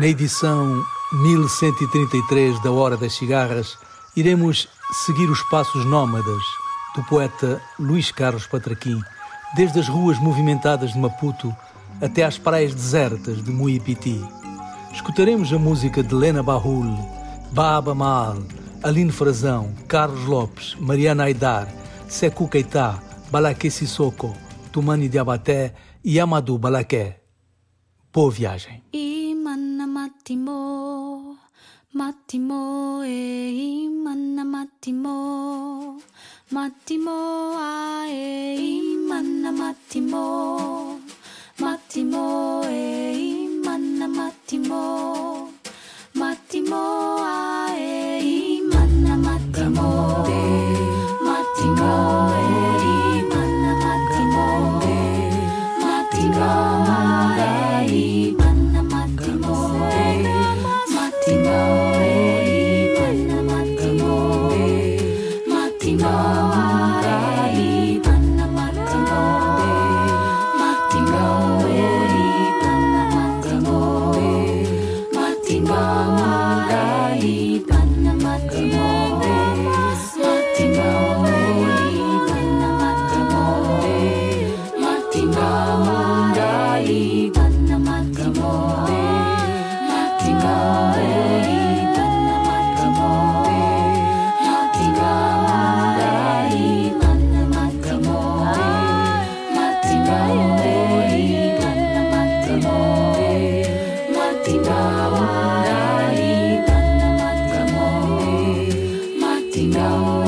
Na edição 1133 da Hora das Cigarras, iremos seguir os passos nómadas do poeta Luís Carlos Patraquim, desde as ruas movimentadas de Maputo até às praias desertas de Muipiti. Escutaremos a música de Lena Bahul, Baba Maal, Aline Frazão, Carlos Lopes, Mariana Aidar, Seku Keita, Balaké Sissoko, Tumani Diabaté e Amadou Balaké. Boa viagem. Imana matimo, matimo e imana matimo, matimo ae imana matimo, matimo e imana matimo, matimo Saita. go.